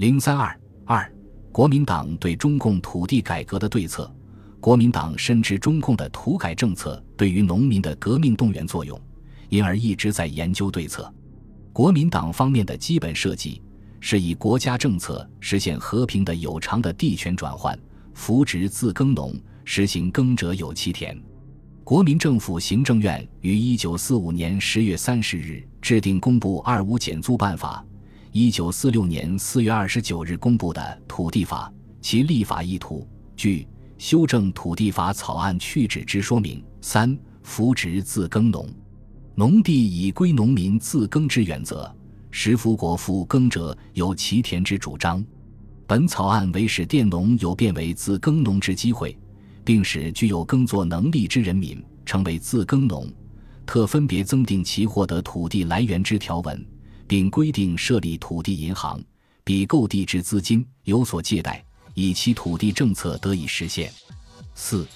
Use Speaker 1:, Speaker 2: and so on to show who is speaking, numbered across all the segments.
Speaker 1: 零三二二，国民党对中共土地改革的对策。国民党深知中共的土改政策对于农民的革命动员作用，因而一直在研究对策。国民党方面的基本设计是以国家政策实现和平的有偿的地权转换，扶植自耕农，实行耕者有其田。国民政府行政院于一九四五年十月三十日制定公布《二五减租办法》。一九四六年四月二十九日公布的《土地法》，其立法意图，据修正土地法草案去址之说明。三、扶植自耕农，农地以归农民自耕之原则，实服国富耕者有其田之主张。本草案为使佃农有变为自耕农之机会，并使具有耕作能力之人民成为自耕农，特分别增订其获得土地来源之条文。并规定设立土地银行，比购地之资金有所借贷，以其土地政策得以实现。四，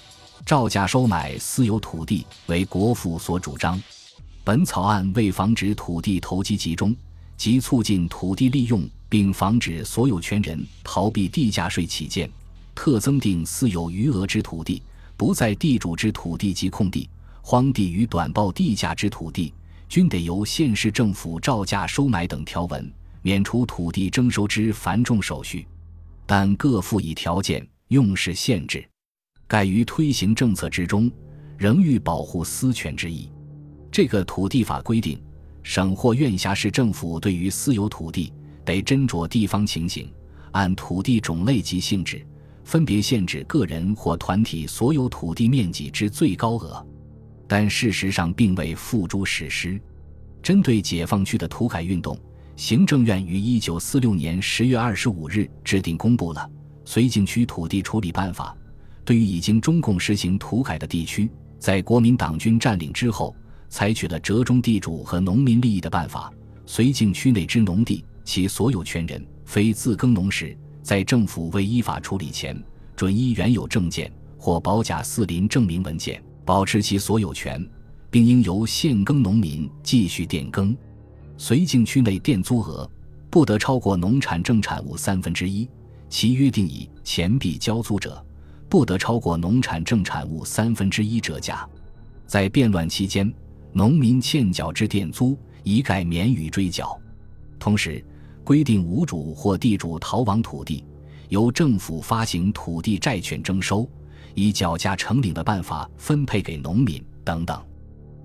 Speaker 1: 照价收买私有土地为国府所主张。本草案为防止土地投机集中及促进土地利用，并防止所有权人逃避地价税起见，特增订私有余额之土地不在地主之土地及空地、荒地与短报地价之土地。均得由县市政府照价收买等条文，免除土地征收之繁重手续，但各附以条件、用事限制。盖于推行政策之中，仍欲保护私权之意。这个土地法规定，省或院辖市政府对于私有土地，得斟酌地方情形，按土地种类及性质，分别限制个人或团体所有土地面积之最高额。但事实上并未付诸实施。针对解放区的土改运动，行政院于一九四六年十月二十五日制定公布了《绥靖区土地处理办法》。对于已经中共实行土改的地区，在国民党军占领之后，采取了折中地主和农民利益的办法。绥靖区内之农地，其所有权人非自耕农时，在政府未依法处理前，准依原有证件或保甲四邻证明文件。保持其所有权，并应由现耕农民继续佃耕。绥靖区内佃租额不得超过农产正产物三分之一，其约定以钱币交租者，不得超过农产正产物三分之一折价。在变乱期间，农民欠缴之佃租一概免予追缴。同时，规定无主或地主逃亡土地，由政府发行土地债券征收。以缴价成领的办法分配给农民等等，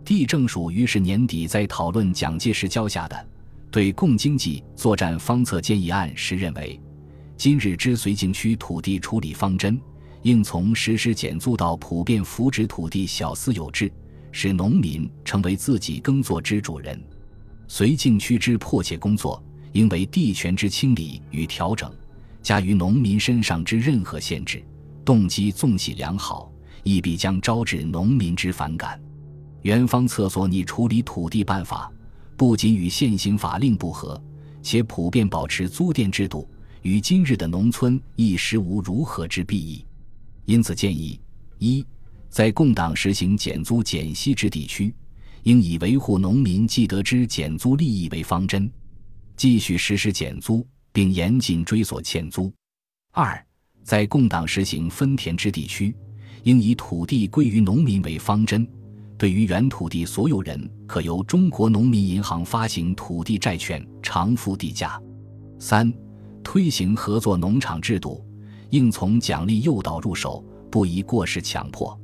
Speaker 1: 地政署于是年底在讨论蒋介石交下的对共经济作战方策建议案时，认为今日之绥靖区土地处理方针，应从实施减租到普遍扶植土地小私有制，使农民成为自己耕作之主人。绥靖区之迫切工作，应为地权之清理与调整，加于农民身上之任何限制。动机纵喜良好，亦必将招致农民之反感。园方厕所拟处理土地办法，不仅与现行法令不合，且普遍保持租佃制度，与今日的农村一时无如何之裨益。因此建议：一，在共党实行减租减息之地区，应以维护农民既得之减租利益为方针，继续实施减租，并严禁追索欠租。二。在共党实行分田之地区，应以土地归于农民为方针。对于原土地所有人，可由中国农民银行发行土地债券偿付地价。三、推行合作农场制度，应从奖励诱导入手，不宜过时强迫。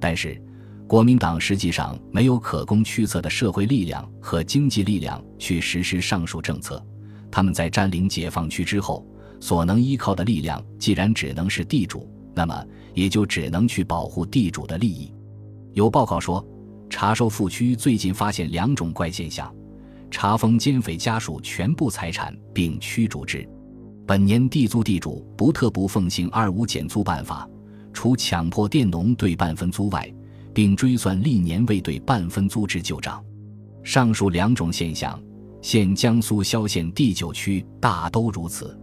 Speaker 1: 但是，国民党实际上没有可供驱策的社会力量和经济力量去实施上述政策。他们在占领解放区之后。所能依靠的力量，既然只能是地主，那么也就只能去保护地主的利益。有报告说，查收复区最近发现两种怪现象：查封奸匪家属全部财产并驱逐之。本年地租地主不特不奉行二五减租办法，除强迫佃农对半分租外，并追算历年未对半分租之旧账。上述两种现象，现江苏萧县第九区大都如此。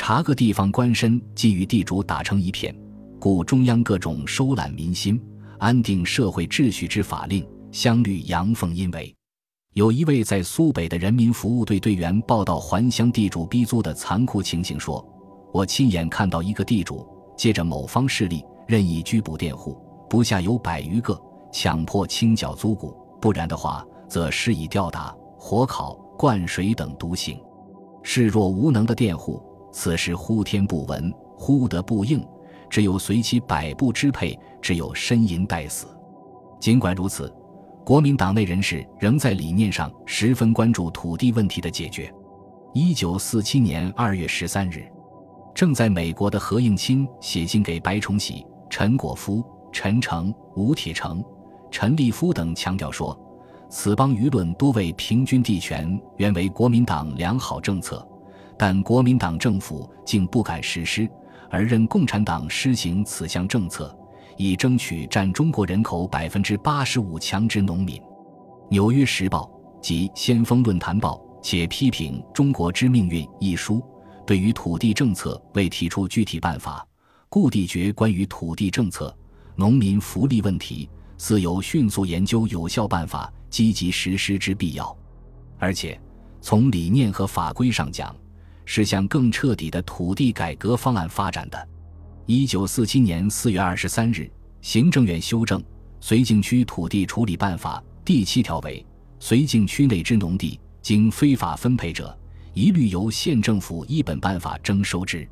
Speaker 1: 查个地方官绅既与地主打成一片，故中央各种收揽民心、安定社会秩序之法令，相律阳奉阴违。有一位在苏北的人民服务队队员报道还乡地主逼租的残酷情形说：“我亲眼看到一个地主借着某方势力任意拘捕佃户，不下有百余个，强迫清缴租谷，不然的话，则施以吊打、火烤、灌水等毒刑。视若无能的佃户，此时呼天不闻，呼得不应，只有随其百步支配，只有呻吟待死。尽管如此。”国民党内人士仍在理念上十分关注土地问题的解决。一九四七年二月十三日，正在美国的何应钦写信给白崇禧、陈果夫、陈诚、吴铁城、陈立夫等，强调说：“此邦舆论多为平均地权，原为国民党良好政策，但国民党政府竟不敢实施，而任共产党施行此项政策。”以争取占中国人口百分之八十五强殖农民，《纽约时报》及《先锋论坛报》且批评《中国之命运》一书，对于土地政策未提出具体办法，故地决关于土地政策、农民福利问题，似有迅速研究有效办法、积极实施之必要。而且，从理念和法规上讲，是向更彻底的土地改革方案发展的。一九四七年四月二十三日，行政院修正《绥靖区土地处理办法》第七条为：绥靖区内之农地经非法分配者，一律由县政府依本办法征收之。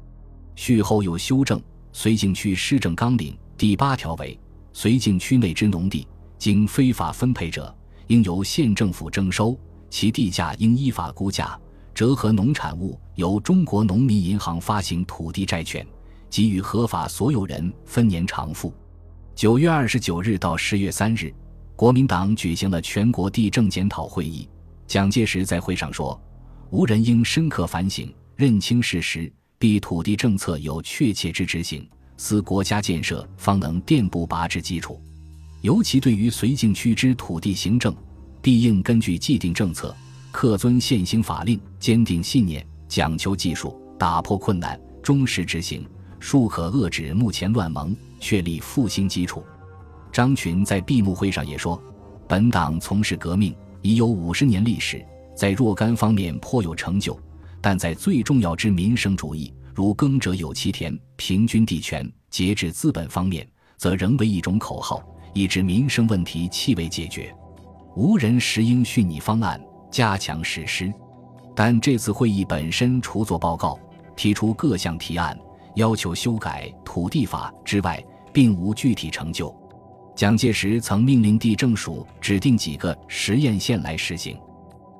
Speaker 1: 续后又修正《绥靖区施政纲领》第八条为：绥靖区内之农地经非法分配者，应由县政府征收，其地价应依法估价，折合农产物，由中国农民银行发行土地债券。给予合法所有人分年偿付。九月二十九日到十月三日，国民党举行了全国地政检讨会议。蒋介石在会上说：“无人应深刻反省，认清事实，必土地政策有确切之执行，思国家建设方能垫步拔之基础。尤其对于绥靖区之土地行政，必应根据既定政策，恪遵现行法令，坚定信念，讲求技术，打破困难，忠实执行。”庶可遏制目前乱盟，确立复兴基础。张群在闭幕会上也说：“本党从事革命已有五十年历史，在若干方面颇有成就，但在最重要之民生主义，如耕者有其田、平均地权、节制资本方面，则仍为一种口号，以致民生问题气未解决。无人实应训拟方案，加强实施。但这次会议本身除作报告，提出各项提案。”要求修改土地法之外，并无具体成就。蒋介石曾命令地政署指定几个实验县来实行。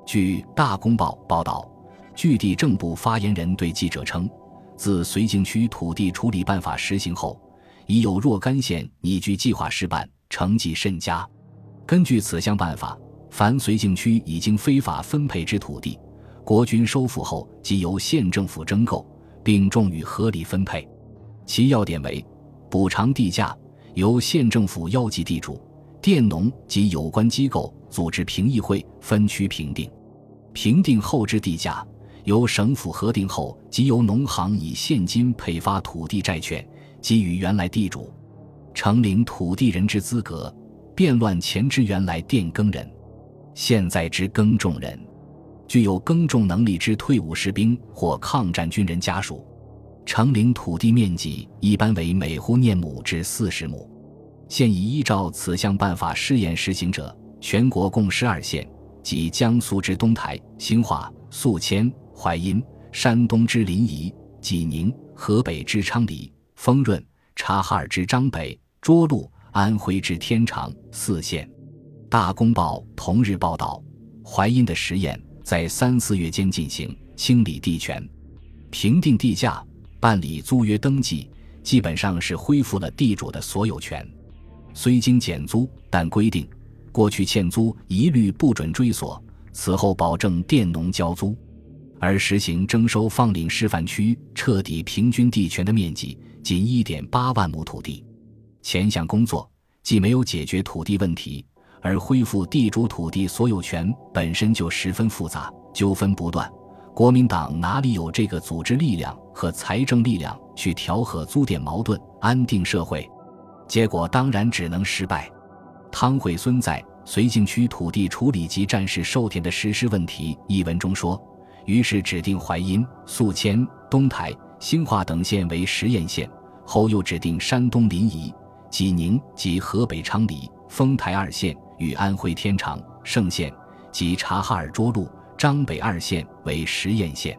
Speaker 1: 据《大公报》报道，据地政部发言人对记者称，自绥靖区土地处理办法实行后，已有若干县拟据计划施办，成绩甚佳。根据此项办法，凡绥靖区已经非法分配之土地，国军收复后即由县政府征购。并重予合理分配，其要点为：补偿地价由县政府邀集地主、佃农及有关机构组织评议会分区评定；评定后之地价由省府核定后，即由农行以现金配发土地债券，给予原来地主，承领土地人之资格，变乱前之原来佃耕人，现在之耕种人。具有耕种能力之退伍士兵或抗战军人家属，承领土地面积一般为每户念亩至四十亩。现已依照此项办法试验实行者，全国共十二县，即江苏之东台、兴化、宿迁、淮阴；山东之临沂、济宁；河北之昌黎、丰润；察哈尔之张北、涿鹿；安徽之天长四县。大公报同日报道，淮阴的实验。在三四月间进行清理地权、评定地价、办理租约登记，基本上是恢复了地主的所有权。虽经减租，但规定过去欠租一律不准追索，此后保证佃农交租，而实行征收放领示范区彻底平均地权的面积仅一点八万亩土地。前项工作既没有解决土地问题。而恢复地主土地所有权本身就十分复杂，纠纷不断。国民党哪里有这个组织力量和财政力量去调和租佃矛盾、安定社会？结果当然只能失败。汤惠孙在《绥靖区土地处理及战时授田的实施问题》一文中说，于是指定淮阴、宿迁、东台、兴化等县为实验县，后又指定山东临沂、济宁及河北昌黎、丰台二县与安徽天长、盛县及察哈尔涿鹿、张北二县为实验县。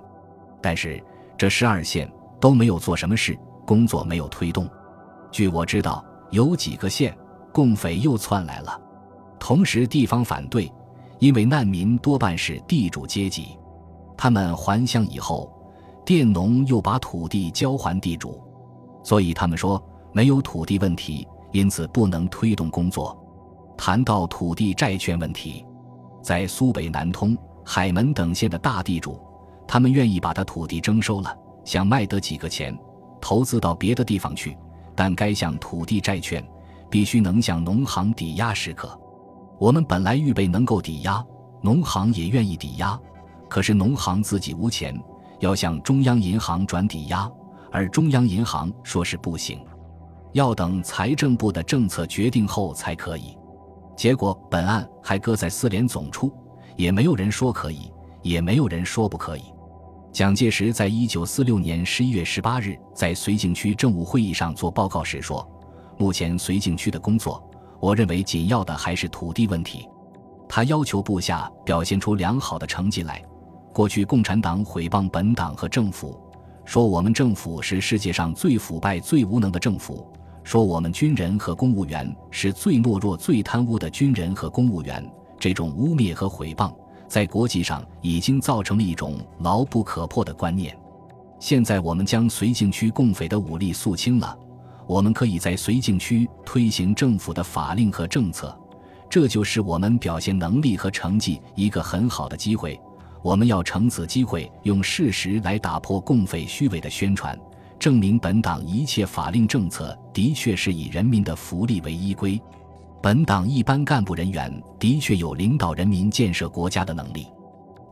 Speaker 1: 但是这十二县都没有做什么事，工作没有推动。据我知道，有几个县共匪又窜来了，同时地方反对，因为难民多半是地主阶级，他们还乡以后，佃农又把土地交还地主，所以他们说没有土地问题，因此不能推动工作。谈到土地债券问题，在苏北南通、海门等县的大地主，他们愿意把他土地征收了，想卖得几个钱，投资到别的地方去。但该项土地债券必须能向农行抵押时可。我们本来预备能够抵押，农行也愿意抵押，可是农行自己无钱，要向中央银行转抵押，而中央银行说是不行，要等财政部的政策决定后才可以。结果本案还搁在四联总处，也没有人说可以，也没有人说不可以。蒋介石在一九四六年十一月十八日在绥靖区政务会议上做报告时说：“目前绥靖区的工作，我认为紧要的还是土地问题。”他要求部下表现出良好的成绩来。过去共产党毁谤本党和政府，说我们政府是世界上最腐败、最无能的政府；说我们军人和公务员是最懦弱、最贪污的军人和公务员。这种污蔑和毁谤。在国际上已经造成了一种牢不可破的观念。现在我们将绥靖区共匪的武力肃清了，我们可以在绥靖区推行政府的法令和政策，这就是我们表现能力和成绩一个很好的机会。我们要乘此机会，用事实来打破共匪虚伪的宣传，证明本党一切法令政策的确是以人民的福利为依归。本党一般干部人员的确有领导人民建设国家的能力，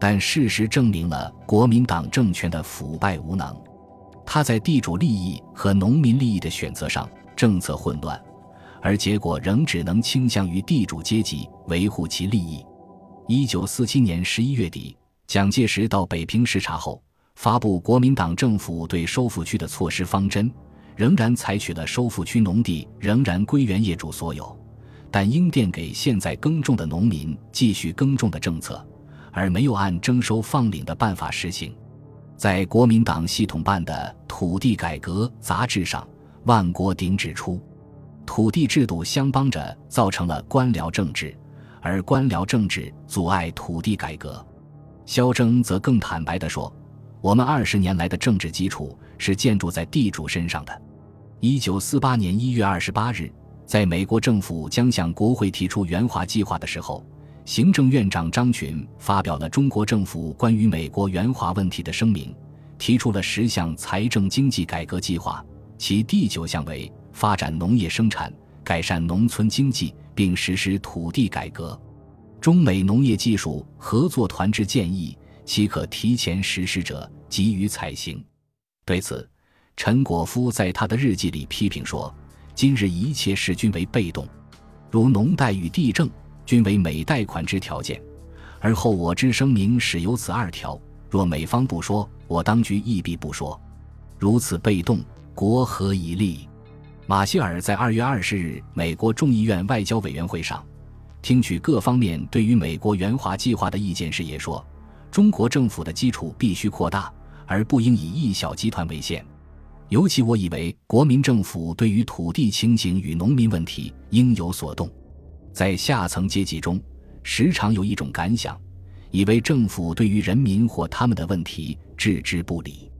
Speaker 1: 但事实证明了国民党政权的腐败无能。他在地主利益和农民利益的选择上政策混乱，而结果仍只能倾向于地主阶级维护其利益。一九四七年十一月底，蒋介石到北平视察后，发布国民党政府对收复区的措施方针，仍然采取了收复区农地仍然归原业主所有。但应垫给现在耕种的农民继续耕种的政策，而没有按征收放领的办法实行。在国民党系统办的土地改革杂志上，万国鼎指出，土地制度相帮着造成了官僚政治，而官僚政治阻碍土地改革。萧征则更坦白地说：“我们二十年来的政治基础是建筑在地主身上的。”一九四八年一月二十八日。在美国政府将向国会提出援华计划的时候，行政院长张群发表了中国政府关于美国援华问题的声明，提出了十项财政经济改革计划，其第九项为发展农业生产、改善农村经济，并实施土地改革。中美农业技术合作团之建议，岂可提前实施者，给予采行。对此，陈果夫在他的日记里批评说。今日一切事均为被动，如农贷与地政均为美贷款之条件，而后我之声明始有此二条。若美方不说，我当局亦必不说。如此被动，国何以立？马歇尔在二月二十日美国众议院外交委员会上，听取各方面对于美国援华计划的意见时也说：中国政府的基础必须扩大，而不应以一小集团为限。尤其我以为，国民政府对于土地情形与农民问题应有所动。在下层阶级中，时常有一种感想，以为政府对于人民或他们的问题置之不理。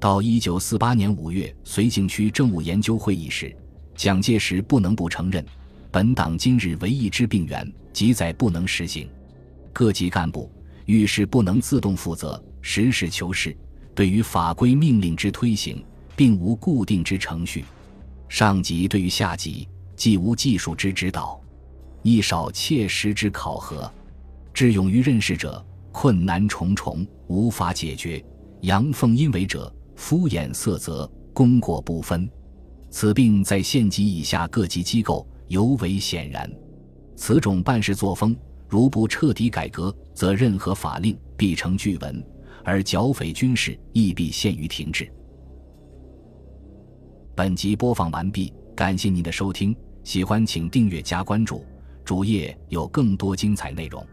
Speaker 1: 到一九四八年五月绥靖区政务研究会议时，蒋介石不能不承认，本党今日唯一之病源，即在不能实行。各级干部遇事不能自动负责，实事求是，对于法规命令之推行。并无固定之程序，上级对于下级既无技术之指导，亦少切实之考核，致勇于任事者困难重重，无法解决；阳奉阴违者敷衍塞责，功过不分。此病在县级以下各级机构尤为显然。此种办事作风，如不彻底改革，则任何法令必成巨文，而剿匪军事亦必陷于停滞。本集播放完毕，感谢您的收听，喜欢请订阅加关注，主页有更多精彩内容。